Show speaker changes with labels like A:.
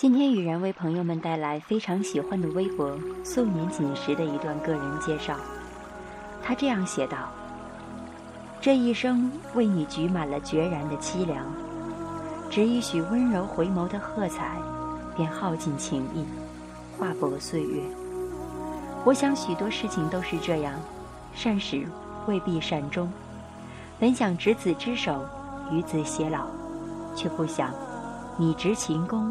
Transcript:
A: 今天雨然为朋友们带来非常喜欢的微博素年锦时的一段个人介绍。他这样写道：“这一生为你举满了决然的凄凉，只一许温柔回眸的喝彩，便耗尽情意，划拨岁月。我想许多事情都是这样，善始未必善终。本想执子之手，与子偕老，却不想你执琴弓。”